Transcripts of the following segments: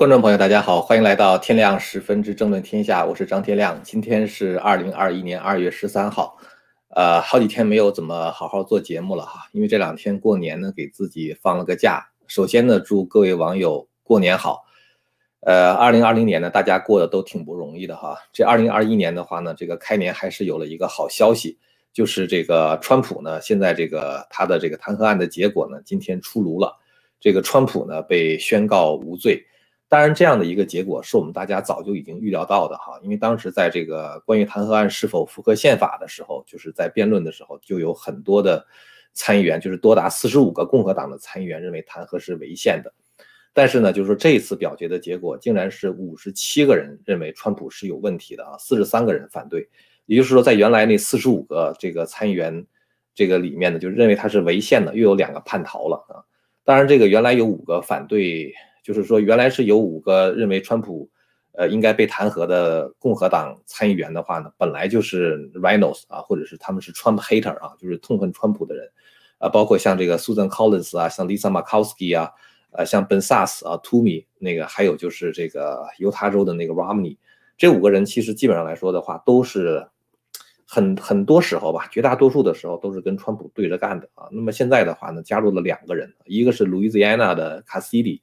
观众朋友，大家好，欢迎来到天亮十分之争论天下，我是张天亮。今天是二零二一年二月十三号，呃，好几天没有怎么好好做节目了哈，因为这两天过年呢，给自己放了个假。首先呢，祝各位网友过年好。呃，二零二零年呢，大家过得都挺不容易的哈。这二零二一年的话呢，这个开年还是有了一个好消息，就是这个川普呢，现在这个他的这个弹劾案的结果呢，今天出炉了，这个川普呢被宣告无罪。当然，这样的一个结果是我们大家早就已经预料到的哈，因为当时在这个关于弹劾案是否符合宪法的时候，就是在辩论的时候，就有很多的参议员，就是多达四十五个共和党的参议员认为弹劾是违宪的。但是呢，就是说这一次表决的结果，竟然是五十七个人认为川普是有问题的啊，四十三个人反对。也就是说，在原来那四十五个这个参议员这个里面呢，就认为他是违宪的，又有两个叛逃了啊。当然，这个原来有五个反对。就是说，原来是有五个认为川普，呃，应该被弹劾的共和党参议员的话呢，本来就是 Rhinos 啊，或者是他们是 Trump hater 啊，就是痛恨川普的人，啊，包括像这个 Susan Collins 啊，像 Lisa Murkowski 啊，呃，像 Ben Sass 啊，Toomey 那个，还有就是这个犹他州的那个 Romney，这五个人其实基本上来说的话，都是很很多时候吧，绝大多数的时候都是跟川普对着干的啊。那么现在的话呢，加入了两个人，一个是 Louisiana 的 Cassidy。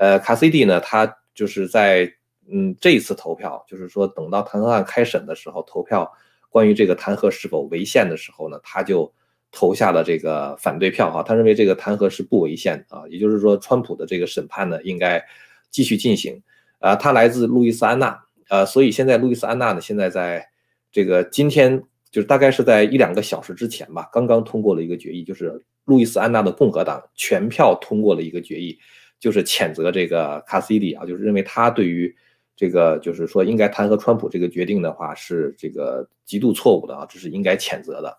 呃，卡西蒂呢，他就是在嗯这一次投票，就是说等到弹劾案开审的时候，投票关于这个弹劾是否违宪的时候呢，他就投下了这个反对票哈。他认为这个弹劾是不违宪啊，也就是说，川普的这个审判呢应该继续进行。啊，他来自路易斯安那，呃，所以现在路易斯安那呢，现在在这个今天就是大概是在一两个小时之前吧，刚刚通过了一个决议，就是路易斯安那的共和党全票通过了一个决议。就是谴责这个卡西迪啊，就是认为他对于这个就是说应该弹劾川普这个决定的话是这个极度错误的啊，这是应该谴责的。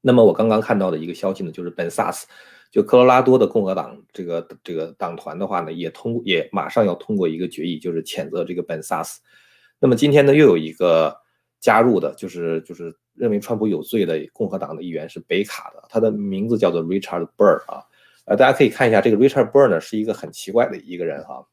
那么我刚刚看到的一个消息呢，就是本萨斯，就科罗拉多的共和党这个这个党团的话呢，也通也马上要通过一个决议，就是谴责这个本萨斯。那么今天呢，又有一个加入的，就是就是认为川普有罪的共和党的议员是北卡的，他的名字叫做 Richard Burr 啊。呃，大家可以看一下这个 Richard Burr 呢，是一个很奇怪的一个人哈。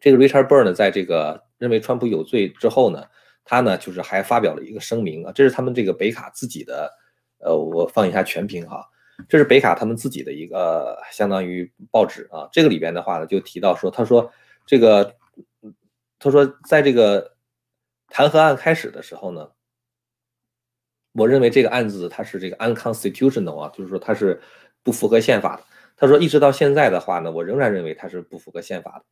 这个 Richard Burr 呢，在这个认为川普有罪之后呢，他呢就是还发表了一个声明啊，这是他们这个北卡自己的，呃，我放一下全屏哈，这是北卡他们自己的一个相当于报纸啊，这个里边的话呢就提到说，他说这个，他说在这个弹劾案开始的时候呢，我认为这个案子它是这个 unconstitutional 啊，就是说它是。不符合宪法的，他说一直到现在的话呢，我仍然认为他是不符合宪法的。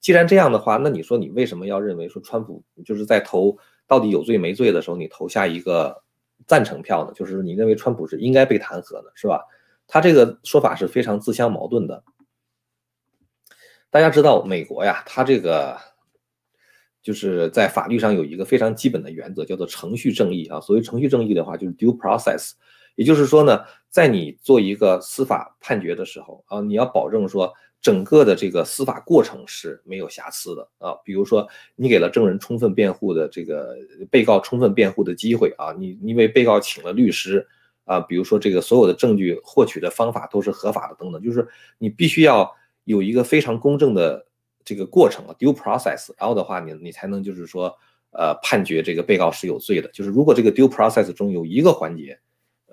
既然这样的话，那你说你为什么要认为说川普就是在投到底有罪没罪的时候，你投下一个赞成票呢？就是你认为川普是应该被弹劾的，是吧？他这个说法是非常自相矛盾的。大家知道美国呀，他这个就是在法律上有一个非常基本的原则，叫做程序正义啊。所谓程序正义的话，就是 due process。也就是说呢，在你做一个司法判决的时候啊，你要保证说整个的这个司法过程是没有瑕疵的啊。比如说，你给了证人充分辩护的这个被告充分辩护的机会啊，你你为被告请了律师啊，比如说这个所有的证据获取的方法都是合法的等等，就是你必须要有一个非常公正的这个过程啊，due process，然后的话你你才能就是说呃判决这个被告是有罪的。就是如果这个 due process 中有一个环节，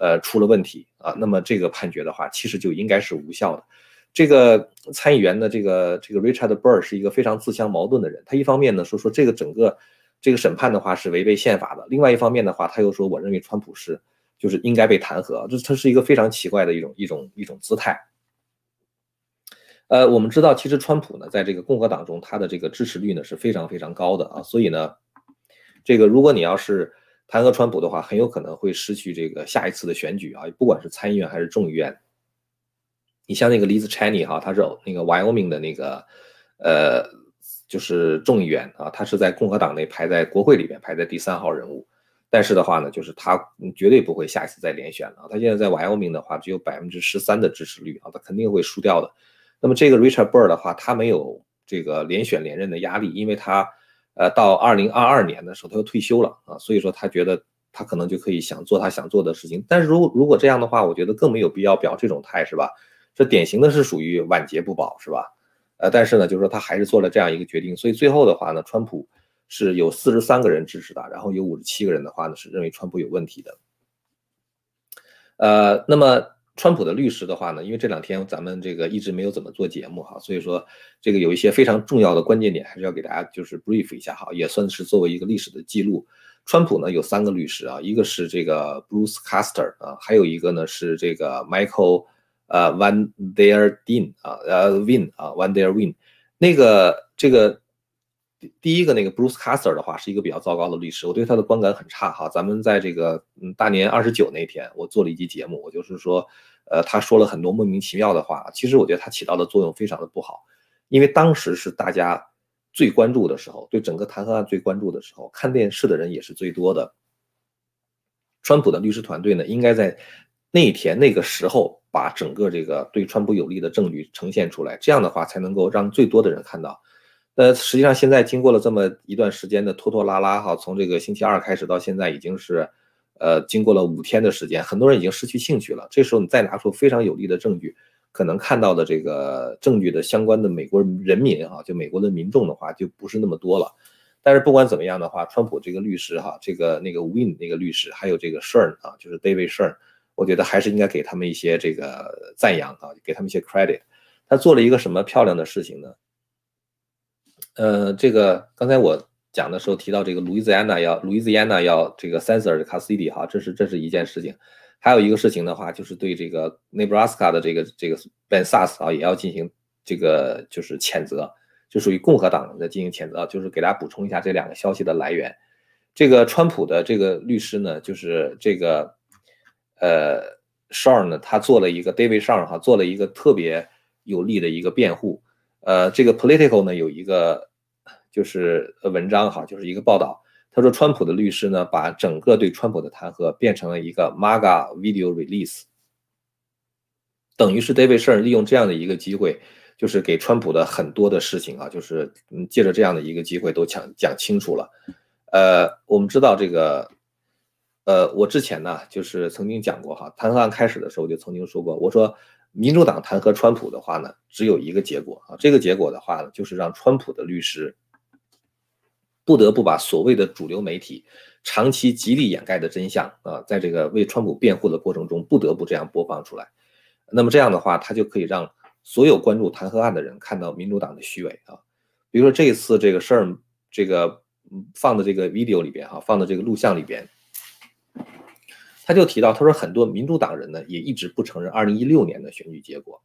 呃，出了问题啊，那么这个判决的话，其实就应该是无效的。这个参议员的这个这个 Richard Burr 是一个非常自相矛盾的人。他一方面呢说说这个整个这个审判的话是违背宪法的，另外一方面的话，他又说我认为川普是就是应该被弹劾，这他是一个非常奇怪的一种一种一种姿态。呃，我们知道，其实川普呢，在这个共和党中，他的这个支持率呢是非常非常高的啊，所以呢，这个如果你要是。弹劾川普的话，很有可能会失去这个下一次的选举啊，不管是参议院还是众议院。你像那个 Liz Cheney 哈，他是那个 Wyoming 的那个，呃，就是众议员啊，他是在共和党内排在国会里边排在第三号人物。但是的话呢，就是他绝对不会下一次再连选了。他现在在 Wyoming 的话，只有百分之十三的支持率啊，他肯定会输掉的。那么这个 Richard Burr 的话，他没有这个连选连任的压力，因为他。呃，到二零二二年的时候，他又退休了啊，所以说他觉得他可能就可以想做他想做的事情。但是如果如果这样的话，我觉得更没有必要表这种态，是吧？这典型的是属于晚节不保，是吧？呃，但是呢，就是说他还是做了这样一个决定，所以最后的话呢，川普是有四十三个人支持他，然后有五十七个人的话呢是认为川普有问题的。呃，那么川普的律师的话呢，因为这两天咱们这个一直没有怎么做节目哈，所以说这个有一些非常重要的关键点还是要给大家就是 brief 一下哈，也算是作为一个历史的记录。川普呢有三个律师啊，一个是这个 Bruce Castor 啊，还有一个呢是这个 Michael。呃，Van der Win 啊，呃，Win 啊，Van der Win，那个这个第一个那个 Bruce Caster 的话是一个比较糟糕的律师，我对他的观感很差哈。咱们在这个嗯大年二十九那天，我做了一期节目，我就是说，呃，他说了很多莫名其妙的话。其实我觉得他起到的作用非常的不好，因为当时是大家最关注的时候，对整个弹劾案最关注的时候，看电视的人也是最多的。川普的律师团队呢，应该在那天那个时候。把整个这个对川普有利的证据呈现出来，这样的话才能够让最多的人看到。呃，实际上现在经过了这么一段时间的拖拖拉拉，哈，从这个星期二开始到现在已经是，呃，经过了五天的时间，很多人已经失去兴趣了。这时候你再拿出非常有力的证据，可能看到的这个证据的相关的美国人民哈，就美国的民众的话就不是那么多了。但是不管怎么样的话，川普这个律师哈，这个那个 Win 那个律师，还有这个 Shern 啊，就是 David Shern。我觉得还是应该给他们一些这个赞扬啊，给他们一些 credit。他做了一个什么漂亮的事情呢？呃，这个刚才我讲的时候提到这个 Louisiana 要 Louisiana 要这个 censor custody 哈，这是这是一件事情。还有一个事情的话，就是对这个 Nebraska 的这个这个 Ben Sass 啊，也要进行这个就是谴责，就属于共和党在进行谴责。就是给大家补充一下这两个消息的来源。这个川普的这个律师呢，就是这个。呃，Shawn 呢，他做了一个 David Shawn 哈，做了一个特别有力的一个辩护。呃，这个 Political 呢有一个就是文章哈，就是一个报道。他说，川普的律师呢，把整个对川普的弹劾变成了一个 MAGA Video Release，等于是 David Shawn 利用这样的一个机会，就是给川普的很多的事情啊，就是嗯，借着这样的一个机会都讲讲清楚了。呃，我们知道这个。呃，我之前呢，就是曾经讲过哈，弹劾案开始的时候就曾经说过，我说民主党弹劾川普的话呢，只有一个结果啊，这个结果的话呢，就是让川普的律师不得不把所谓的主流媒体长期极力掩盖的真相啊，在这个为川普辩护的过程中，不得不这样播放出来。那么这样的话，他就可以让所有关注弹劾案的人看到民主党的虚伪啊。比如说这一次这个事儿，这个放的这个 video 里边哈，放的这个录像里边。他就提到，他说很多民主党人呢也一直不承认二零一六年的选举结果，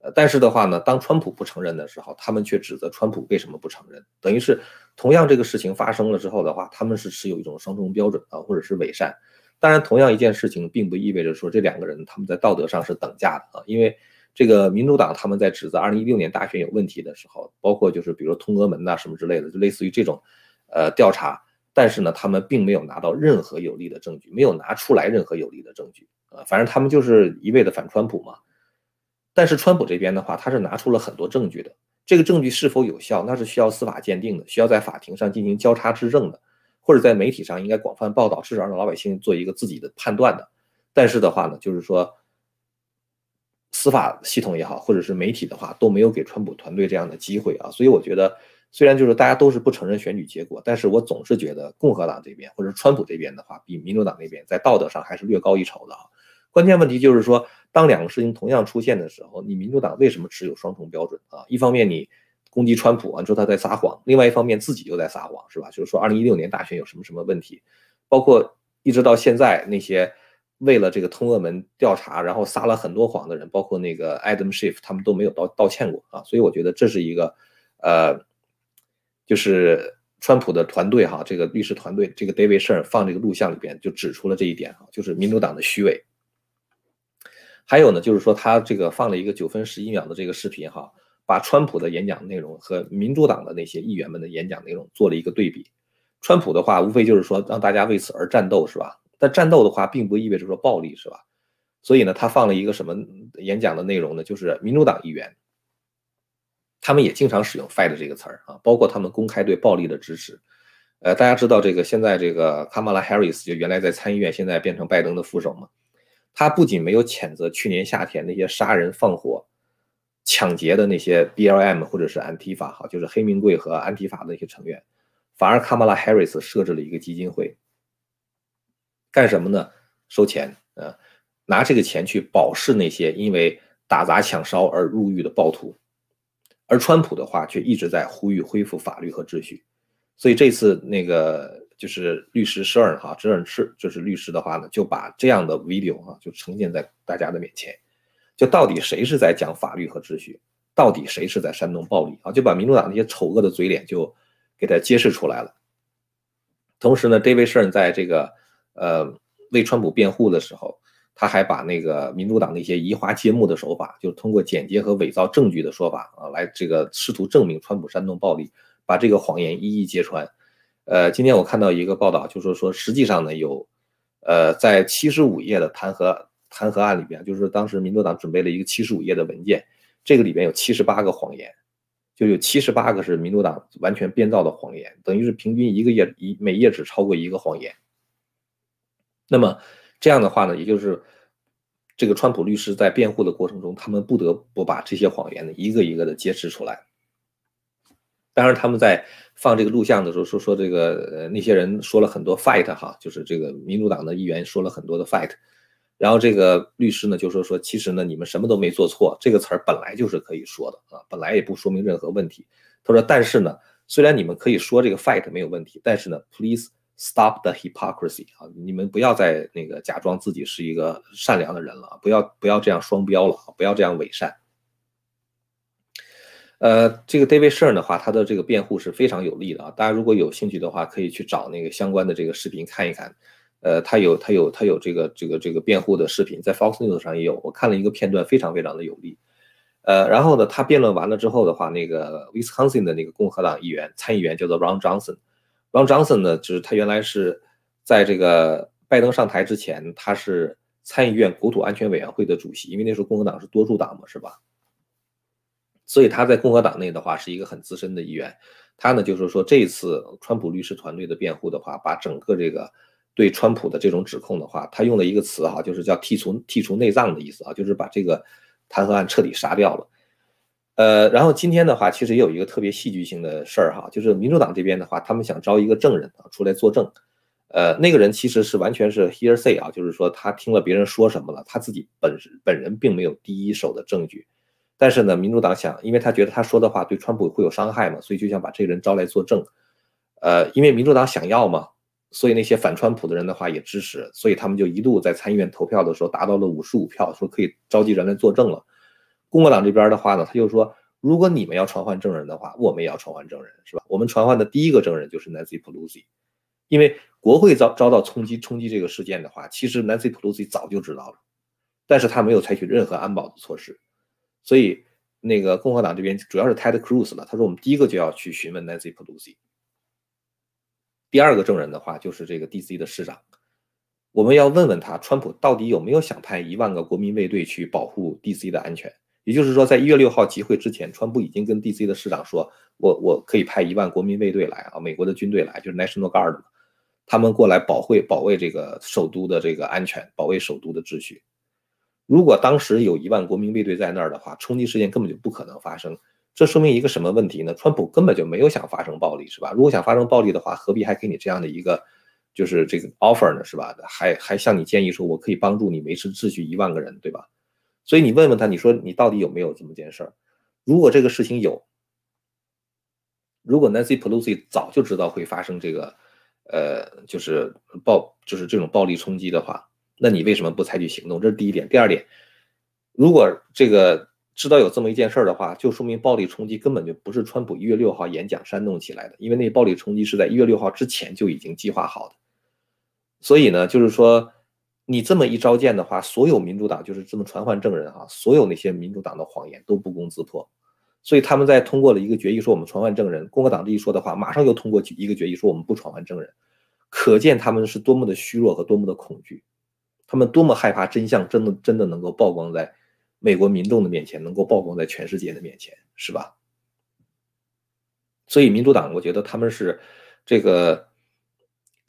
呃，但是的话呢，当川普不承认的时候，他们却指责川普为什么不承认，等于是同样这个事情发生了之后的话，他们是持有一种双重标准啊，或者是伪善。当然，同样一件事情并不意味着说这两个人他们在道德上是等价的啊，因为这个民主党他们在指责二零一六年大选有问题的时候，包括就是比如通俄门呐什么之类的，就类似于这种呃调查。但是呢，他们并没有拿到任何有力的证据，没有拿出来任何有力的证据啊。反正他们就是一味的反川普嘛。但是川普这边的话，他是拿出了很多证据的。这个证据是否有效，那是需要司法鉴定的，需要在法庭上进行交叉质证的，或者在媒体上应该广泛报道，至少让老百姓做一个自己的判断的。但是的话呢，就是说，司法系统也好，或者是媒体的话，都没有给川普团队这样的机会啊。所以我觉得。虽然就是大家都是不承认选举结果，但是我总是觉得共和党这边或者川普这边的话，比民主党那边在道德上还是略高一筹的啊。关键问题就是说，当两个事情同样出现的时候，你民主党为什么持有双重标准啊？一方面你攻击川普啊，说他在撒谎；另外一方面自己又在撒谎，是吧？就是说，二零一六年大选有什么什么问题，包括一直到现在那些为了这个通俄门调查然后撒了很多谎的人，包括那个 Adam Schiff，他们都没有道道歉过啊。所以我觉得这是一个呃。就是川普的团队哈，这个律师团队，这个 David s h e r 放这个录像里边就指出了这一点哈，就是民主党的虚伪。还有呢，就是说他这个放了一个九分十一秒的这个视频哈，把川普的演讲内容和民主党的那些议员们的演讲内容做了一个对比。川普的话无非就是说让大家为此而战斗是吧？但战斗的话并不意味着说暴力是吧？所以呢，他放了一个什么演讲的内容呢？就是民主党议员。他们也经常使用 “fight” 这个词儿啊，包括他们公开对暴力的支持。呃，大家知道这个现在这个 Kamala Harris 就原来在参议院，现在变成拜登的副手嘛。他不仅没有谴责去年夏天那些杀人放火、抢劫的那些 BLM 或者是安提法哈，就是黑名贵和安提法的那些成员，反而卡马拉 Harris 设置了一个基金会，干什么呢？收钱，呃，拿这个钱去保释那些因为打砸抢烧而入狱的暴徒，而川普的话却一直在呼吁恢复法律和秩序，所以这次那个就是律师舍尔哈，舍尔是就是律师的话呢，就把这样的 video 哈就呈现在大家的面前。就到底谁是在讲法律和秩序？到底谁是在煽动暴力啊？就把民主党那些丑恶的嘴脸就给他揭示出来了。同时呢，David Stern 在这个呃为川普辩护的时候，他还把那个民主党那些移花接木的手法，就是通过剪接和伪造证据的说法啊，来这个试图证明川普煽动暴力，把这个谎言一一揭穿。呃，今天我看到一个报道，就说说实际上呢有呃在七十五页的弹劾。弹劾案里边，就是当时民主党准备了一个七十五页的文件，这个里边有七十八个谎言，就有七十八个是民主党完全编造的谎言，等于是平均一个页一每页只超过一个谎言。那么这样的话呢，也就是这个川普律师在辩护的过程中，他们不得不把这些谎言呢一个一个的揭示出来。当然，他们在放这个录像的时候说说这个呃那些人说了很多 fight 哈，就是这个民主党的议员说了很多的 fight。然后这个律师呢就说说，其实呢你们什么都没做错，这个词儿本来就是可以说的啊，本来也不说明任何问题。他说，但是呢，虽然你们可以说这个 fight 没有问题，但是呢，please stop the hypocrisy 啊，你们不要再那个假装自己是一个善良的人了，不要不要这样双标了，不要这样伪善。呃，这个 David Shern 的话，他的这个辩护是非常有力的啊，大家如果有兴趣的话，可以去找那个相关的这个视频看一看。呃，他有他有他有这个这个这个辩护的视频，在 Fox News 上也有，我看了一个片段，非常非常的有力。呃，然后呢，他辩论完了之后的话，那个 Wisconsin 的那个共和党议员参议员叫做 Ron Johnson 王 Johnson 呢，就是他原来是在这个拜登上台之前，他是参议院国土安全委员会的主席，因为那时候共和党是多数党嘛，是吧？所以他在共和党内的话是一个很资深的议员。他呢就是说，这一次川普律师团队的辩护的话，把整个这个。对川普的这种指控的话，他用了一个词哈，就是叫剔除剔除内脏的意思啊，就是把这个弹劾案彻底杀掉了。呃，然后今天的话，其实也有一个特别戏剧性的事儿哈，就是民主党这边的话，他们想招一个证人啊出来作证。呃，那个人其实是完全是 hearsay 啊，就是说他听了别人说什么了，他自己本本人并没有第一手的证据。但是呢，民主党想，因为他觉得他说的话对川普会有伤害嘛，所以就想把这个人招来作证。呃，因为民主党想要嘛。所以那些反川普的人的话也支持，所以他们就一度在参议院投票的时候达到了五十五票，说可以召集人来作证了。共和党这边的话呢，他就说，如果你们要传唤证人的话，我们也要传唤证人，是吧？我们传唤的第一个证人就是 Nancy Pelosi，因为国会遭遭到冲击冲击这个事件的话，其实 Nancy Pelosi 早就知道了，但是他没有采取任何安保的措施，所以那个共和党这边主要是 Ted Cruz 了，他说我们第一个就要去询问 Nancy Pelosi。第二个证人的话就是这个 D.C. 的市长，我们要问问他，川普到底有没有想派一万个国民卫队去保护 D.C. 的安全？也就是说，在一月六号集会之前，川普已经跟 D.C. 的市长说，我我可以派一万国民卫队来啊，美国的军队来，就是 National Guard 他们过来保卫保卫这个首都的这个安全，保卫首都的秩序。如果当时有一万国民卫队在那儿的话，冲击事件根本就不可能发生。这说明一个什么问题呢？川普根本就没有想发生暴力，是吧？如果想发生暴力的话，何必还给你这样的一个，就是这个 offer 呢，是吧？还还向你建议说，我可以帮助你维持秩序一万个人，对吧？所以你问问他，你说你到底有没有这么件事儿？如果这个事情有，如果 Nancy Pelosi 早就知道会发生这个，呃，就是暴，就是这种暴力冲击的话，那你为什么不采取行动？这是第一点。第二点，如果这个。知道有这么一件事儿的话，就说明暴力冲击根本就不是川普一月六号演讲煽动起来的，因为那暴力冲击是在一月六号之前就已经计划好的。所以呢，就是说你这么一召见的话，所有民主党就是这么传唤证人啊，所有那些民主党的谎言都不攻自破。所以他们在通过了一个决议说我们传唤证人，共和党这一说的话，马上又通过一个决议说我们不传唤证人，可见他们是多么的虚弱和多么的恐惧，他们多么害怕真相真的真的能够曝光在。美国民众的面前能够曝光在全世界的面前，是吧？所以民主党，我觉得他们是这个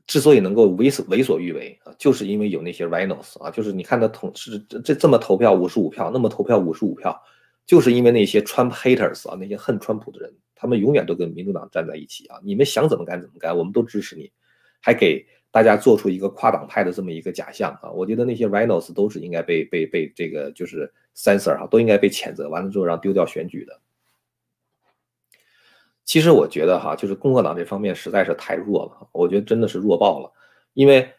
之所以能够为所为所欲为啊，就是因为有那些 rhinos 啊，就是你看他投是这这这么投票五十五票，那么投票五十五票，就是因为那些 Trump haters 啊，那些恨川普的人，他们永远都跟民主党站在一起啊，你们想怎么干怎么干，我们都支持你，还给大家做出一个跨党派的这么一个假象啊。我觉得那些 rhinos 都是应该被被被这个就是 censor 哈，都应该被谴责，完了之后让丢掉选举的。其实我觉得哈，就是共和党这方面实在是太弱了，我觉得真的是弱爆了。因为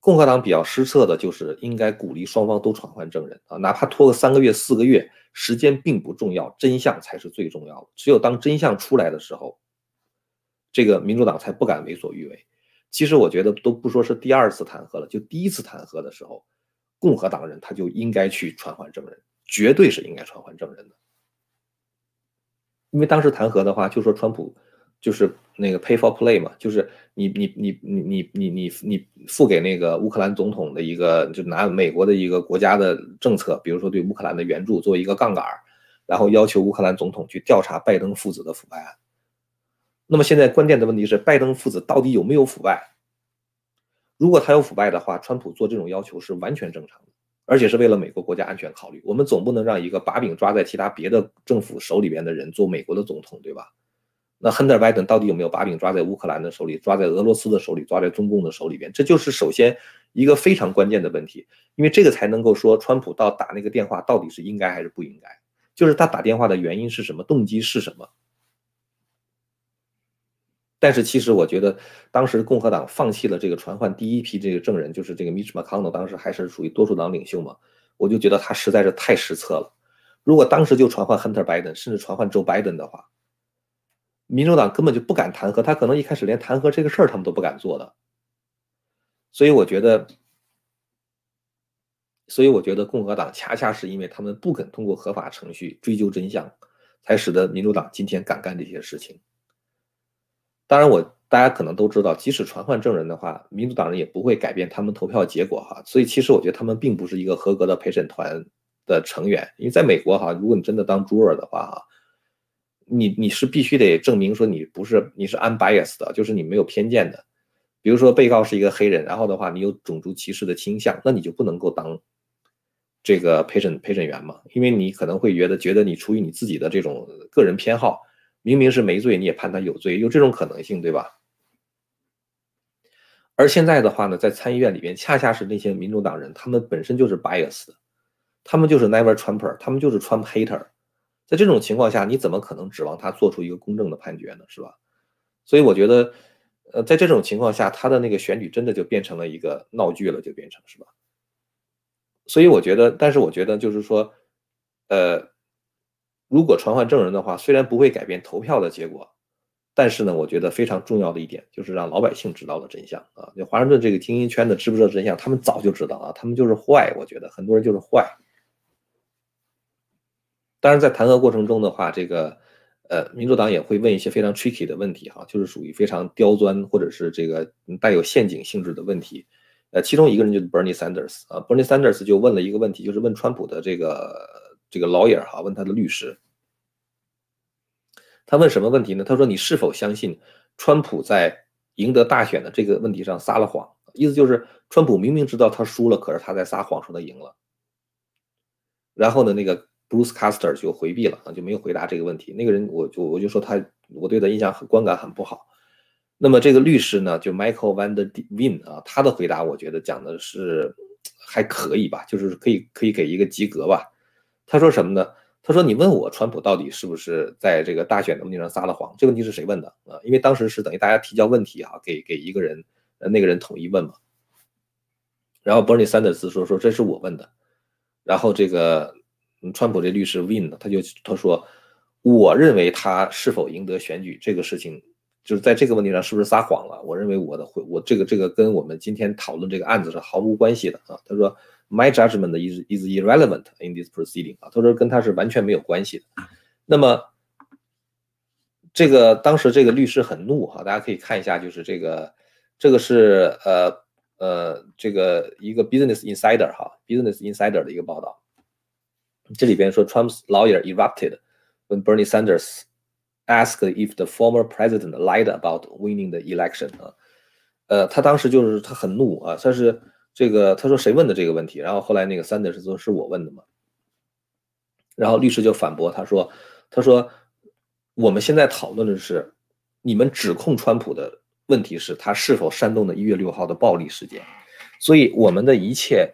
共和党比较失策的就是应该鼓励双方都传唤证人啊，哪怕拖个三个月、四个月，时间并不重要，真相才是最重要的。只有当真相出来的时候，这个民主党才不敢为所欲为。其实我觉得都不说是第二次弹劾了，就第一次弹劾的时候，共和党人他就应该去传唤证人，绝对是应该传唤证人的。因为当时弹劾的话，就说川普就是那个 pay for play 嘛，就是你你你你你你你你付给那个乌克兰总统的一个，就拿美国的一个国家的政策，比如说对乌克兰的援助作为一个杠杆，然后要求乌克兰总统去调查拜登父子的腐败案。那么现在关键的问题是，拜登父子到底有没有腐败？如果他有腐败的话，川普做这种要求是完全正常的。而且是为了美国国家安全考虑，我们总不能让一个把柄抓在其他别的政府手里边的人做美国的总统，对吧？那亨特·拜登到底有没有把柄抓在乌克兰的手里，抓在俄罗斯的手里，抓在中共的手里边？这就是首先一个非常关键的问题，因为这个才能够说川普到打那个电话到底是应该还是不应该，就是他打电话的原因是什么，动机是什么。但是其实我觉得，当时共和党放弃了这个传唤第一批这个证人，就是这个 Mitch McConnell，当时还是属于多数党领袖嘛，我就觉得他实在是太失策了。如果当时就传唤 Hunter Biden，甚至传唤 Joe Biden 的话，民主党根本就不敢弹劾他，可能一开始连弹劾这个事儿他们都不敢做的。所以我觉得，所以我觉得共和党恰恰是因为他们不肯通过合法程序追究真相，才使得民主党今天敢干这些事情。当然，我大家可能都知道，即使传唤证人的话，民主党人也不会改变他们投票结果哈。所以，其实我觉得他们并不是一个合格的陪审团的成员。因为在美国哈，如果你真的当 juror 的话哈，你你是必须得证明说你不是你是 unbiased 的，就是你没有偏见的。比如说被告是一个黑人，然后的话你有种族歧视的倾向，那你就不能够当这个陪审陪审员嘛，因为你可能会觉得觉得你出于你自己的这种个人偏好。明明是没罪，你也判他有罪，有这种可能性，对吧？而现在的话呢，在参议院里边，恰恰是那些民主党人，他们本身就是 bias，他们就是 never Trumper，他们就是 Trump hater。在这种情况下，你怎么可能指望他做出一个公正的判决呢？是吧？所以我觉得，呃，在这种情况下，他的那个选举真的就变成了一个闹剧了，就变成是吧？所以我觉得，但是我觉得就是说，呃。如果传唤证人的话，虽然不会改变投票的结果，但是呢，我觉得非常重要的一点就是让老百姓知道了真相啊！就华盛顿这个精英圈的知不知道真相？他们早就知道啊，他们就是坏，我觉得很多人就是坏。当然，在弹劾过程中的话，这个呃，民主党也会问一些非常 tricky 的问题哈，就是属于非常刁钻或者是这个带有陷阱性质的问题。呃，其中一个人就是 Bernie Sanders 啊，Bernie Sanders 就问了一个问题，就是问川普的这个。这个 lawyer 哈问他的律师，他问什么问题呢？他说：“你是否相信川普在赢得大选的这个问题上撒了谎？意思就是川普明明知道他输了，可是他在撒谎说他赢了。”然后呢，那个 Bruce Castor 就回避了啊，就没有回答这个问题。那个人我就我就说他，我对他印象很观感很不好。那么这个律师呢，就 Michael Van Der Win 啊，他的回答我觉得讲的是还可以吧，就是可以可以给一个及格吧。他说什么呢？他说：“你问我川普到底是不是在这个大选的问题上撒了谎？这个问题是谁问的啊？因为当时是等于大家提交问题啊，给给一个人，呃，那个人统一问嘛。然后 Bernie Sanders 说说这是我问的。然后这个川普这律师 Win 呢，他就他说，我认为他是否赢得选举这个事情，就是在这个问题上是不是撒谎了？我认为我的回我这个这个跟我们今天讨论这个案子是毫无关系的啊。他说。” My judgment is is irrelevant in this proceeding 啊，他说跟他是完全没有关系的。那么这个当时这个律师很怒哈，大家可以看一下，就是这个这个是呃呃这个一个 Business Insider 哈，Business Insider 的一个报道。这里边说 Trump's lawyer erupted when Bernie Sanders asked if the former president lied about winning the election 啊，呃，他当时就是他很怒啊，他是。这个他说谁问的这个问题？然后后来那个 Sanders 说是我问的嘛。然后律师就反驳他说：“他说我们现在讨论的是你们指控川普的问题是他是否煽动的一月六号的暴力事件，所以我们的一切。”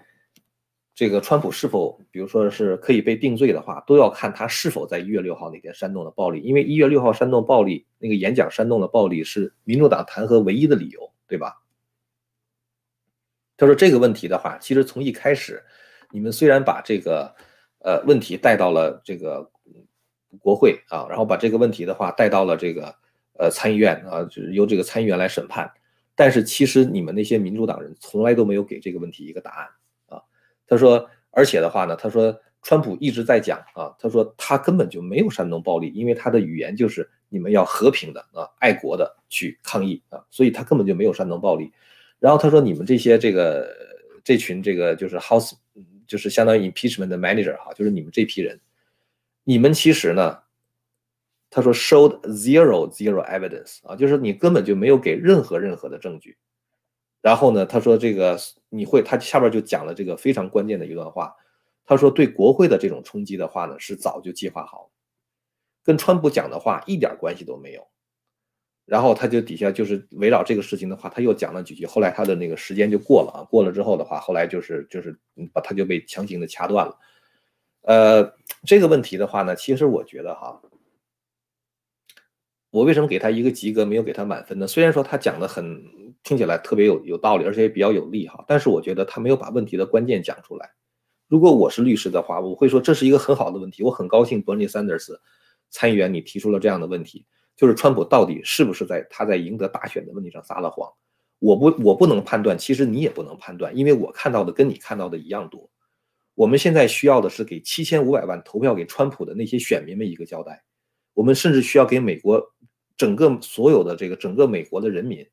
这个川普是否，比如说是可以被定罪的话，都要看他是否在一月六号那天煽动了暴力。因为一月六号煽动暴力，那个演讲煽动了暴力，是民主党弹劾唯一的理由，对吧？他说这个问题的话，其实从一开始，你们虽然把这个呃问题带到了这个国会啊，然后把这个问题的话带到了这个呃参议院啊，就是由这个参议员来审判，但是其实你们那些民主党人从来都没有给这个问题一个答案啊。他说，而且的话呢，他说，川普一直在讲啊，他说他根本就没有煽动暴力，因为他的语言就是你们要和平的啊，爱国的去抗议啊，所以他根本就没有煽动暴力。然后他说，你们这些这个这群这个就是 House，就是相当于 impeachment 的 manager 哈，就是你们这批人，你们其实呢，他说 showed zero zero evidence 啊，就是你根本就没有给任何任何的证据。然后呢，他说这个你会，他下边就讲了这个非常关键的一段话。他说对国会的这种冲击的话呢，是早就计划好，跟川普讲的话一点关系都没有。然后他就底下就是围绕这个事情的话，他又讲了几句。后来他的那个时间就过了啊，过了之后的话，后来就是就是把他就被强行的掐断了。呃，这个问题的话呢，其实我觉得哈，我为什么给他一个及格，没有给他满分呢？虽然说他讲的很。听起来特别有有道理，而且也比较有利哈。但是我觉得他没有把问题的关键讲出来。如果我是律师的话，我会说这是一个很好的问题。我很高兴，Bernie Sanders 参议员你提出了这样的问题，就是川普到底是不是在他在赢得大选的问题上撒了谎？我不我不能判断，其实你也不能判断，因为我看到的跟你看到的一样多。我们现在需要的是给七千五百万投票给川普的那些选民们一个交代。我们甚至需要给美国整个所有的这个整个美国的人民。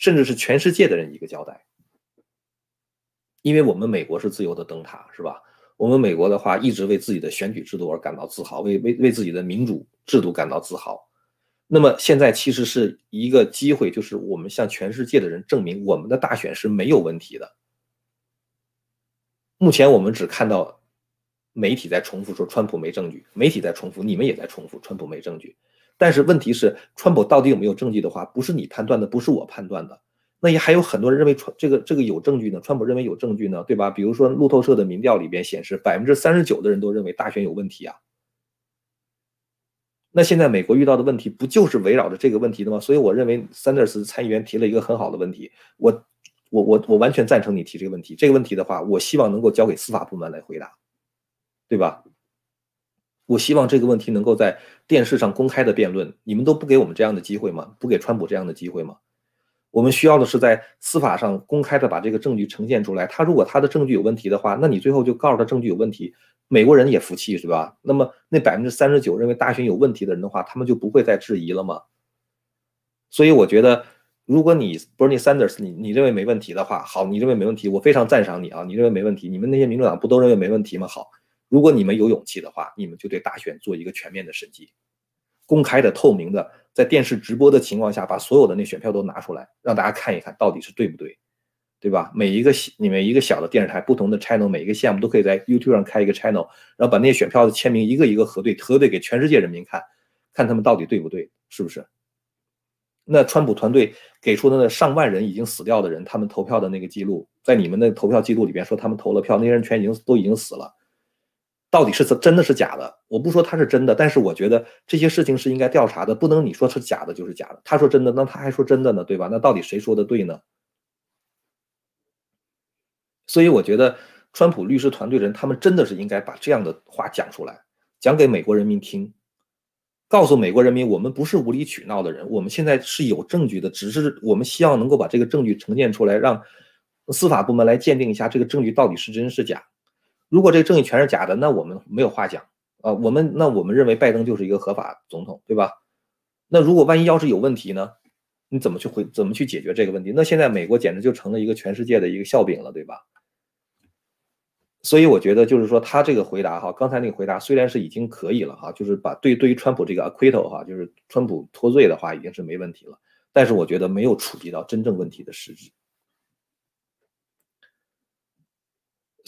甚至是全世界的人一个交代，因为我们美国是自由的灯塔，是吧？我们美国的话一直为自己的选举制度而感到自豪，为为为自己的民主制度感到自豪。那么现在其实是一个机会，就是我们向全世界的人证明我们的大选是没有问题的。目前我们只看到媒体在重复说川普没证据，媒体在重复，你们也在重复川普没证据。但是问题是，川普到底有没有证据的话，不是你判断的，不是我判断的，那也还有很多人认为川这个这个有证据呢。川普认为有证据呢，对吧？比如说路透社的民调里边显示，百分之三十九的人都认为大选有问题啊。那现在美国遇到的问题不就是围绕着这个问题的吗？所以我认为，Sanders 参议员提了一个很好的问题，我我我我完全赞成你提这个问题。这个问题的话，我希望能够交给司法部门来回答，对吧？我希望这个问题能够在电视上公开的辩论，你们都不给我们这样的机会吗？不给川普这样的机会吗？我们需要的是在司法上公开的把这个证据呈现出来。他如果他的证据有问题的话，那你最后就告诉他证据有问题，美国人也服气是吧？那么那百分之三十九认为大选有问题的人的话，他们就不会再质疑了吗？所以我觉得，如果你 Bernie Sanders 你你认为没问题的话，好，你认为没问题，我非常赞赏你啊，你认为没问题，你们那些民主党不都认为没问题吗？好。如果你们有勇气的话，你们就对大选做一个全面的审计，公开的、透明的，在电视直播的情况下，把所有的那选票都拿出来，让大家看一看到底是对不对，对吧？每一个你们一个小的电视台，不同的 channel，每一个项目都可以在 YouTube 上开一个 channel，然后把那些选票的签名一个一个核对，核对给全世界人民看，看他们到底对不对，是不是？那川普团队给出的那上万人已经死掉的人，他们投票的那个记录，在你们的投票记录里边说他们投了票，那些人全已经都已经死了。到底是真的是假的？我不说他是真的，但是我觉得这些事情是应该调查的，不能你说是假的就是假的。他说真的，那他还说真的呢，对吧？那到底谁说的对呢？所以我觉得川普律师团队人他们真的是应该把这样的话讲出来，讲给美国人民听，告诉美国人民，我们不是无理取闹的人，我们现在是有证据的，只是我们希望能够把这个证据呈现出来，让司法部门来鉴定一下这个证据到底是真是假。如果这个证据全是假的，那我们没有话讲啊。我们那我们认为拜登就是一个合法总统，对吧？那如果万一要是有问题呢？你怎么去回怎么去解决这个问题？那现在美国简直就成了一个全世界的一个笑柄了，对吧？所以我觉得就是说他这个回答哈，刚才那个回答虽然是已经可以了哈，就是把对对于川普这个 acquittal 哈，就是川普脱罪的话已经是没问题了，但是我觉得没有触及到真正问题的实质。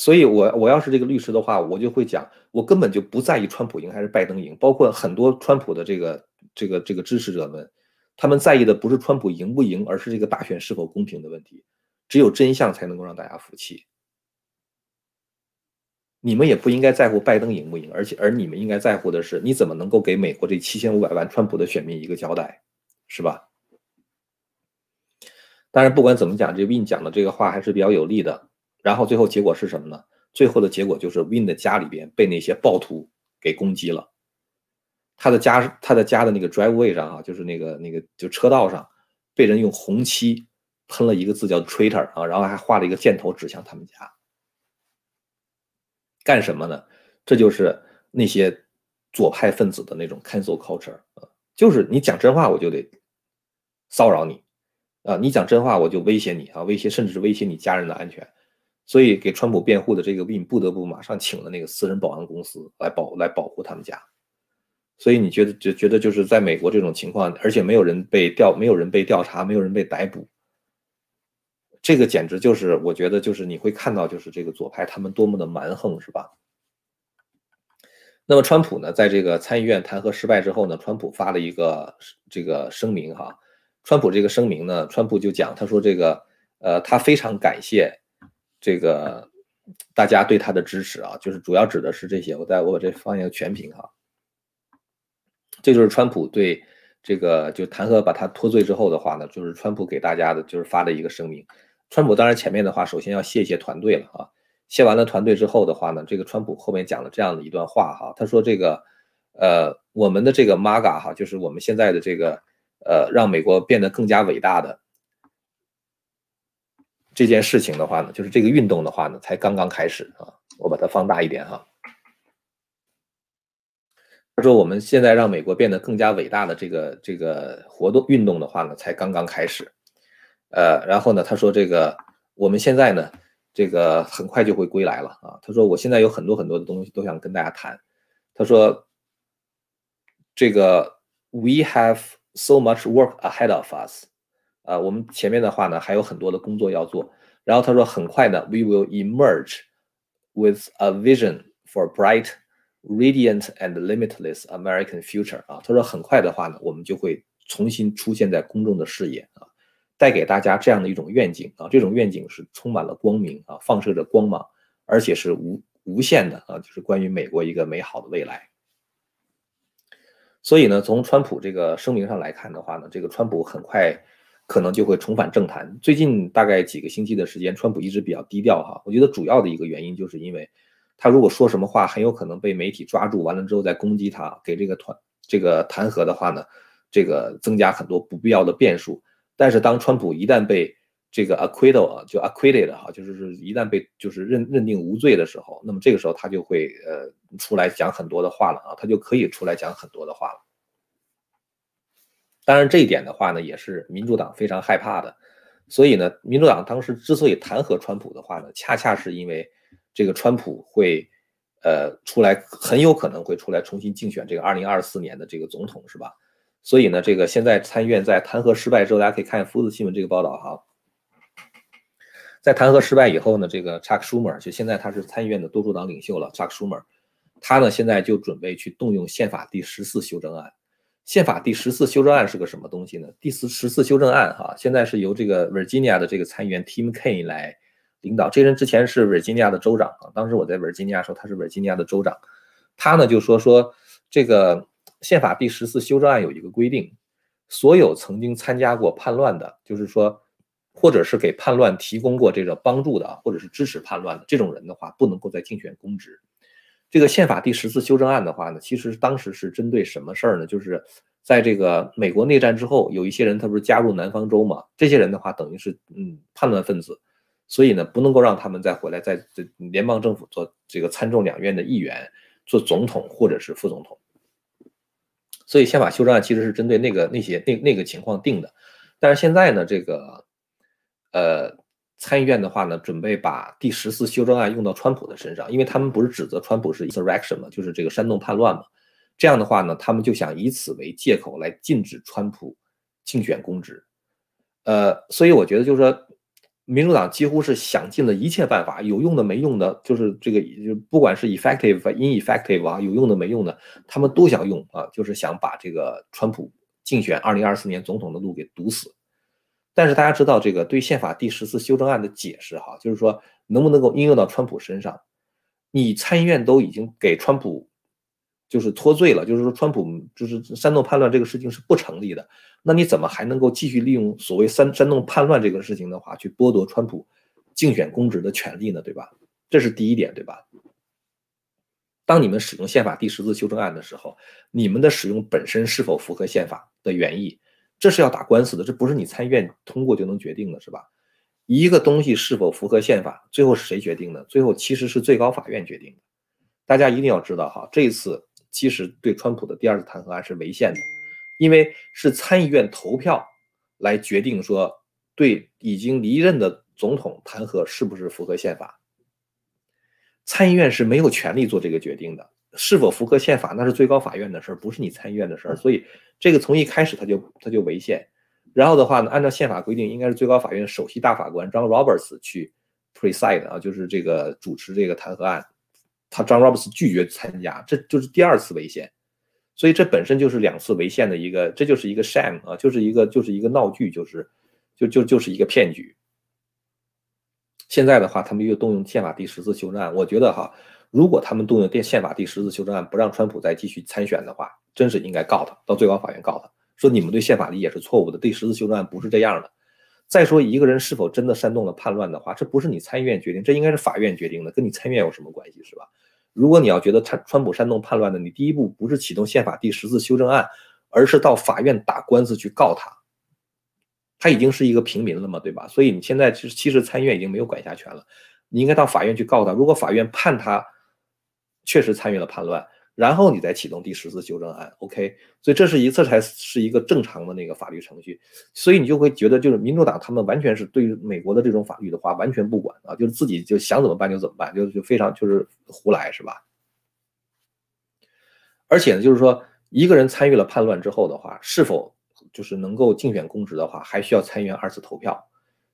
所以我我要是这个律师的话，我就会讲，我根本就不在意川普赢还是拜登赢，包括很多川普的这个这个这个支持者们，他们在意的不是川普赢不赢，而是这个大选是否公平的问题。只有真相才能够让大家服气。你们也不应该在乎拜登赢不赢，而且而你们应该在乎的是，你怎么能够给美国这七千五百万川普的选民一个交代，是吧？当然，不管怎么讲，这 Win 讲的这个话还是比较有利的。然后最后结果是什么呢？最后的结果就是 Win 的家里边被那些暴徒给攻击了。他的家，他的家的那个 driveway 上啊，就是那个那个就车道上，被人用红漆喷了一个字叫 traitor 啊，然后还画了一个箭头指向他们家。干什么呢？这就是那些左派分子的那种 cancel culture 啊，就是你讲真话我就得骚扰你啊，你讲真话我就威胁你啊，威胁甚至是威胁你家人的安全。所以给川普辩护的这个 Win 不得不马上请了那个私人保安公司来保来保护他们家。所以你觉得就觉得就是在美国这种情况，而且没有人被调，没有人被调查，没有人被逮捕，这个简直就是我觉得就是你会看到就是这个左派他们多么的蛮横，是吧？那么川普呢，在这个参议院弹劾失败之后呢，川普发了一个这个声明哈。川普这个声明呢，川普就讲他说这个呃他非常感谢。这个大家对他的支持啊，就是主要指的是这些。我在我把这放一个全屏哈，这就是川普对这个就弹劾把他脱罪之后的话呢，就是川普给大家的就是发的一个声明。川普当然前面的话，首先要谢谢团队了啊。谢完了团队之后的话呢，这个川普后面讲了这样的一段话哈，他说这个呃我们的这个 MAGA 哈，就是我们现在的这个呃让美国变得更加伟大的。这件事情的话呢，就是这个运动的话呢，才刚刚开始啊。我把它放大一点哈。他说，我们现在让美国变得更加伟大的这个这个活动运动的话呢，才刚刚开始。呃，然后呢，他说这个我们现在呢，这个很快就会归来了啊。他说，我现在有很多很多的东西都想跟大家谈。他说，这个 We have so much work ahead of us。啊，我们前面的话呢还有很多的工作要做。然后他说，很快呢，we will emerge with a vision for bright, radiant and limitless American future。啊，他说很快的话呢，我们就会重新出现在公众的视野啊，带给大家这样的一种愿景啊，这种愿景是充满了光明啊，放射着光芒，而且是无无限的啊，就是关于美国一个美好的未来。所以呢，从川普这个声明上来看的话呢，这个川普很快。可能就会重返政坛。最近大概几个星期的时间，川普一直比较低调哈。我觉得主要的一个原因就是因为，他如果说什么话，很有可能被媒体抓住，完了之后再攻击他，给这个团这个弹劾的话呢，这个增加很多不必要的变数。但是当川普一旦被这个 acquitted 啊，就 acquitted 哈，就是是一旦被就是认认定无罪的时候，那么这个时候他就会呃出来讲很多的话了啊，他就可以出来讲很多的话了。当然，这一点的话呢，也是民主党非常害怕的。所以呢，民主党当时之所以弹劾川普的话呢，恰恰是因为这个川普会，呃，出来很有可能会出来重新竞选这个二零二四年的这个总统，是吧？所以呢，这个现在参议院在弹劾失败之后，大家可以看福斯新闻这个报道哈，在弹劾失败以后呢，这个 Chuck Schumer 就现在他是参议院的多数党领袖了，Chuck Schumer，他呢现在就准备去动用宪法第十四修正案。宪法第十四修正案是个什么东西呢？第十十四修正案哈，现在是由这个 Virginia 的这个参议员 Tim Kaine 来领导。这人之前是 Virginia 的州长啊，当时我在 Virginia 时候，他是 Virginia 的州长。他呢就说说这个宪法第十四修正案有一个规定，所有曾经参加过叛乱的，就是说或者是给叛乱提供过这个帮助的，或者是支持叛乱的这种人的话，不能够再竞选公职。这个宪法第十次修正案的话呢，其实当时是针对什么事儿呢？就是在这个美国内战之后，有一些人他不是加入南方州嘛？这些人的话等于是嗯叛乱分子，所以呢不能够让他们再回来，在这联邦政府做这个参众两院的议员、做总统或者是副总统。所以宪法修正案其实是针对那个那些那那个情况定的。但是现在呢，这个呃。参议院的话呢，准备把第十四修正案用到川普的身上，因为他们不是指责川普是 insurrection 嘛，就是这个煽动叛乱嘛。这样的话呢，他们就想以此为借口来禁止川普竞选公职。呃，所以我觉得就是说，民主党几乎是想尽了一切办法，有用的没用的，就是这个，不管是 effective、ineffective 啊，有用的没用的，他们都想用啊，就是想把这个川普竞选二零二四年总统的路给堵死。但是大家知道，这个对宪法第十次修正案的解释哈，就是说能不能够应用到川普身上？你参议院都已经给川普就是脱罪了，就是说川普就是煽动叛乱这个事情是不成立的。那你怎么还能够继续利用所谓煽煽动叛乱这个事情的话，去剥夺川普竞选公职的权利呢？对吧？这是第一点，对吧？当你们使用宪法第十次修正案的时候，你们的使用本身是否符合宪法的原意，这是要打官司的，这不是你参议院通过就能决定的，是吧？一个东西是否符合宪法，最后是谁决定的？最后其实是最高法院决定的。大家一定要知道哈，这一次其实对川普的第二次弹劾案是违宪的。因为是参议院投票来决定说对已经离任的总统弹劾是不是符合宪法，参议院是没有权利做这个决定的。是否符合宪法，那是最高法院的事儿，不是你参议院的事儿。所以这个从一开始他就他就违宪。然后的话呢，按照宪法规定，应该是最高法院首席大法官 John Roberts 去 preside 啊，就是这个主持这个弹劾案。他 John Roberts 拒绝参加，这就是第二次违宪。所以这本身就是两次违宪的一个，这就是一个 sham 啊，就是一个就是一个闹剧，就是就就就是一个骗局。现在的话，他们又动用宪法第十次修正案，我觉得哈，如果他们动用电宪法第十次修正案，不让川普再继续参选的话，真是应该告他，到最高法院告他，说你们对宪法理解是错误的，第十次修正案不是这样的。再说一个人是否真的煽动了叛乱的话，这不是你参议院决定，这应该是法院决定的，跟你参议院有什么关系，是吧？如果你要觉得川川普煽动叛乱的，你第一步不是启动宪法第十次修正案，而是到法院打官司去告他。他已经是一个平民了嘛，对吧？所以你现在其实其实参议院已经没有管辖权了，你应该到法院去告他。如果法院判他确实参与了叛乱。然后你再启动第十次修正案，OK，所以这是一次才是一个正常的那个法律程序，所以你就会觉得就是民主党他们完全是对于美国的这种法律的话完全不管啊，就是自己就想怎么办就怎么办，就就非常就是胡来是吧？而且呢，就是说一个人参与了叛乱之后的话，是否就是能够竞选公职的话，还需要参议院二次投票，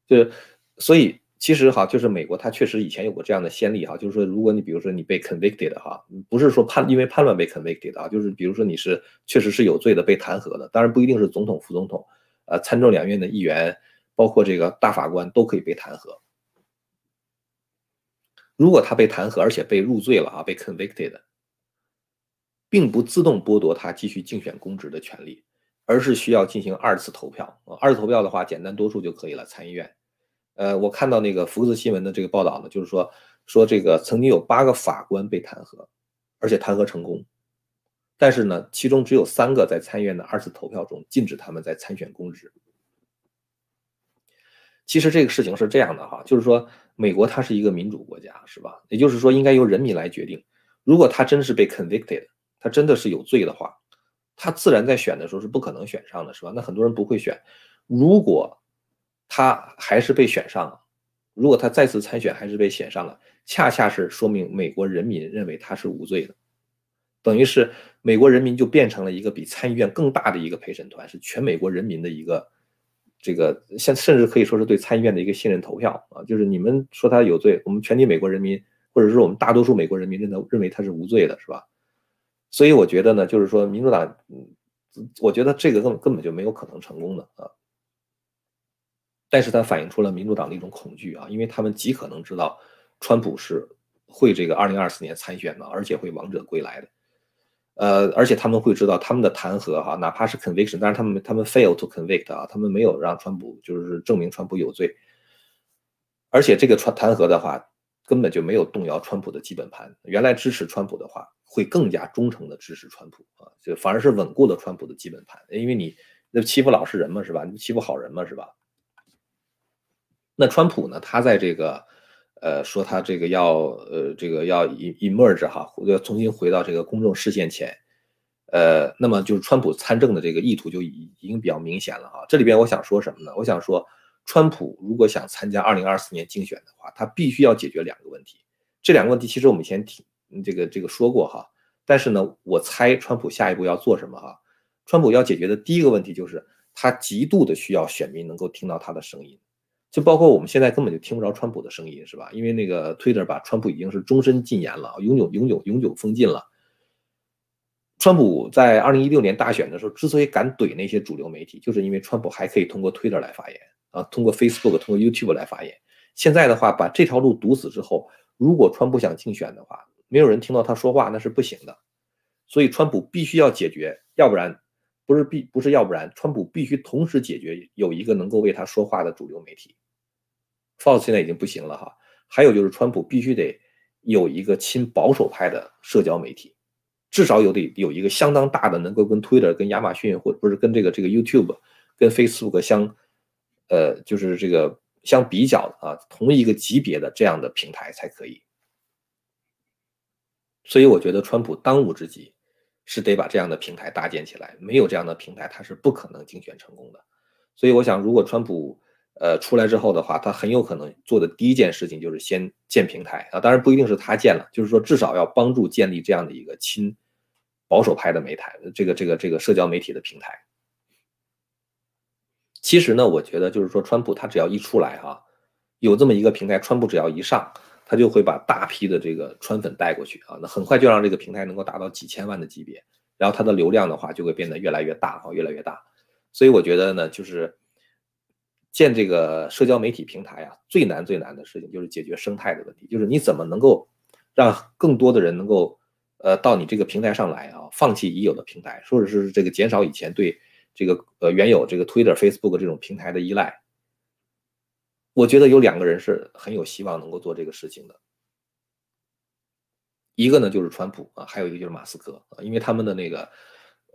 就所以。其实哈，就是美国，它确实以前有过这样的先例哈，就是说，如果你比如说你被 convicted 哈，不是说叛因为叛乱被 convicted 啊，就是比如说你是确实是有罪的被弹劾的，当然不一定是总统、副总统，呃，参众两院的议员，包括这个大法官都可以被弹劾。如果他被弹劾而且被入罪了啊，被 convicted，并不自动剥夺他继续竞选公职的权利，而是需要进行二次投票，二次投票的话，简单多数就可以了，参议院。呃，我看到那个福克斯新闻的这个报道呢，就是说说这个曾经有八个法官被弹劾，而且弹劾成功，但是呢，其中只有三个在参议院的二次投票中禁止他们在参选公职。其实这个事情是这样的哈，就是说美国它是一个民主国家，是吧？也就是说应该由人民来决定。如果他真是被 convicted，他真的是有罪的话，他自然在选的时候是不可能选上的，是吧？那很多人不会选。如果他还是被选上了，如果他再次参选还是被选上了，恰恰是说明美国人民认为他是无罪的，等于是美国人民就变成了一个比参议院更大的一个陪审团，是全美国人民的一个这个，现甚至可以说是对参议院的一个信任投票啊，就是你们说他有罪，我们全体美国人民或者是我们大多数美国人民认认为他是无罪的，是吧？所以我觉得呢，就是说民主党，嗯，我觉得这个根根本就没有可能成功的啊。但是它反映出了民主党的一种恐惧啊，因为他们极可能知道，川普是会这个二零二四年参选的，而且会王者归来的，呃，而且他们会知道他们的弹劾哈，哪怕是 conviction，但是他们他们 fail to convict 啊，他们没有让川普就是证明川普有罪，而且这个传弹劾的话，根本就没有动摇川普的基本盘，原来支持川普的话，会更加忠诚的支持川普啊，就反而是稳固了川普的基本盘，因为你那欺负老实人嘛，是吧？你欺负好人嘛，是吧？那川普呢？他在这个，呃，说他这个要，呃，这个要 emerge 哈，要重新回到这个公众视线前，呃，那么就是川普参政的这个意图就已已经比较明显了哈。这里边我想说什么呢？我想说，川普如果想参加二零二四年竞选的话，他必须要解决两个问题。这两个问题其实我们以前听这个这个说过哈，但是呢，我猜川普下一步要做什么哈？川普要解决的第一个问题就是他极度的需要选民能够听到他的声音。就包括我们现在根本就听不着川普的声音，是吧？因为那个 Twitter 把川普已经是终身禁言了，永久、永久、永久封禁了。川普在二零一六年大选的时候，之所以敢怼那些主流媒体，就是因为川普还可以通过 Twitter 来发言啊，通过 Facebook、通过 YouTube 来发言。现在的话，把这条路堵死之后，如果川普想竞选的话，没有人听到他说话，那是不行的。所以川普必须要解决，要不然不是必不是要不然，川普必须同时解决有一个能够为他说话的主流媒体。Fox 现在已经不行了哈，还有就是川普必须得有一个亲保守派的社交媒体，至少有得有一个相当大的能够跟 Twitter、跟亚马逊或者不是跟这个这个 YouTube、跟 Facebook 相，呃，就是这个相比较的啊，同一个级别的这样的平台才可以。所以我觉得川普当务之急是得把这样的平台搭建起来，没有这样的平台，他是不可能竞选成功的。所以我想，如果川普，呃，出来之后的话，他很有可能做的第一件事情就是先建平台啊，当然不一定是他建了，就是说至少要帮助建立这样的一个亲保守派的媒体，这个这个这个社交媒体的平台。其实呢，我觉得就是说，川普他只要一出来哈，有这么一个平台，川普只要一上，他就会把大批的这个川粉带过去啊，那很快就让这个平台能够达到几千万的级别，然后它的流量的话就会变得越来越大啊，越来越大。所以我觉得呢，就是。建这个社交媒体平台啊，最难最难的事情就是解决生态的问题，就是你怎么能够让更多的人能够呃到你这个平台上来啊，放弃已有的平台，或者是这个减少以前对这个呃原有这个 Twitter、Facebook 这种平台的依赖。我觉得有两个人是很有希望能够做这个事情的，一个呢就是川普啊，还有一个就是马斯克啊，因为他们的那个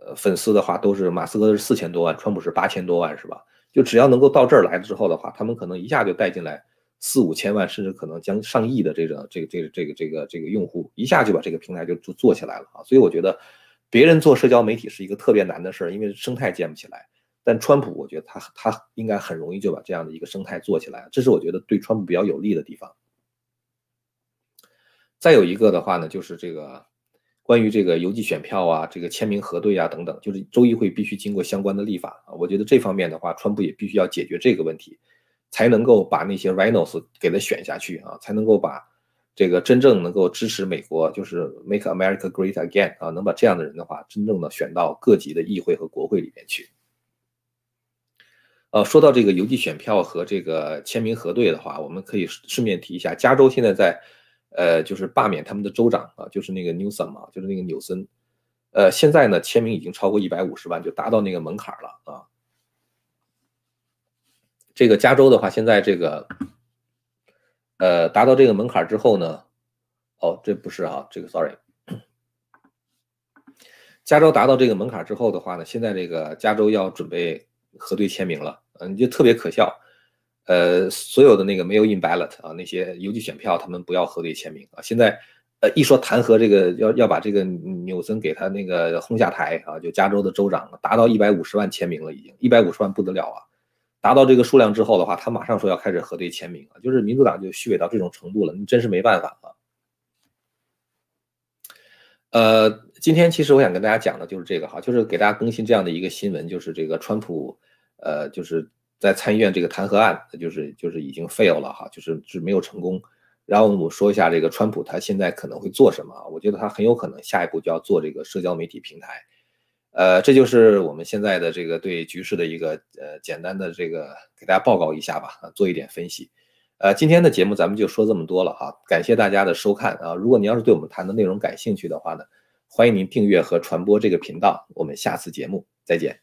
呃粉丝的话都是马斯克是四千多万，川普是八千多万，是吧？就只要能够到这儿来之后的话，他们可能一下就带进来四五千万，甚至可能将上亿的这个这个这个这个这个这个用户，一下就把这个平台就就做起来了啊！所以我觉得，别人做社交媒体是一个特别难的事儿，因为生态建不起来。但川普，我觉得他他应该很容易就把这样的一个生态做起来，这是我觉得对川普比较有利的地方。再有一个的话呢，就是这个。关于这个邮寄选票啊，这个签名核对啊等等，就是州议会必须经过相关的立法啊。我觉得这方面的话，川普也必须要解决这个问题，才能够把那些 rhinos 给他选下去啊，才能够把这个真正能够支持美国，就是 Make America Great Again 啊，能把这样的人的话，真正的选到各级的议会和国会里面去。呃，说到这个邮寄选票和这个签名核对的话，我们可以顺便提一下，加州现在在。呃，就是罢免他们的州长啊，就是那个 Newsom 啊，就是那个纽森。呃，现在呢，签名已经超过一百五十万，就达到那个门槛了啊。这个加州的话，现在这个，呃，达到这个门槛之后呢，哦，这不是啊，这个 sorry，加州达到这个门槛之后的话呢，现在这个加州要准备核对签名了，嗯，就特别可笑。呃，所有的那个没有 in ballot 啊，那些邮寄选票，他们不要核对签名啊。现在，呃，一说弹劾这个，要要把这个纽森给他那个轰下台啊，就加州的州长达到一百五十万签名了，已经一百五十万不得了啊。达到这个数量之后的话，他马上说要开始核对签名啊，就是民主党就虚伪到这种程度了，你真是没办法啊。呃，今天其实我想跟大家讲的就是这个哈，就是给大家更新这样的一个新闻，就是这个川普，呃，就是。在参议院这个弹劾案，就是就是已经 fail 了哈，就是是没有成功。然后我们说一下这个川普他现在可能会做什么啊？我觉得他很有可能下一步就要做这个社交媒体平台。呃，这就是我们现在的这个对局势的一个呃简单的这个给大家报告一下吧，做一点分析。呃，今天的节目咱们就说这么多了哈，感谢大家的收看啊。如果您要是对我们谈的内容感兴趣的话呢，欢迎您订阅和传播这个频道。我们下次节目再见。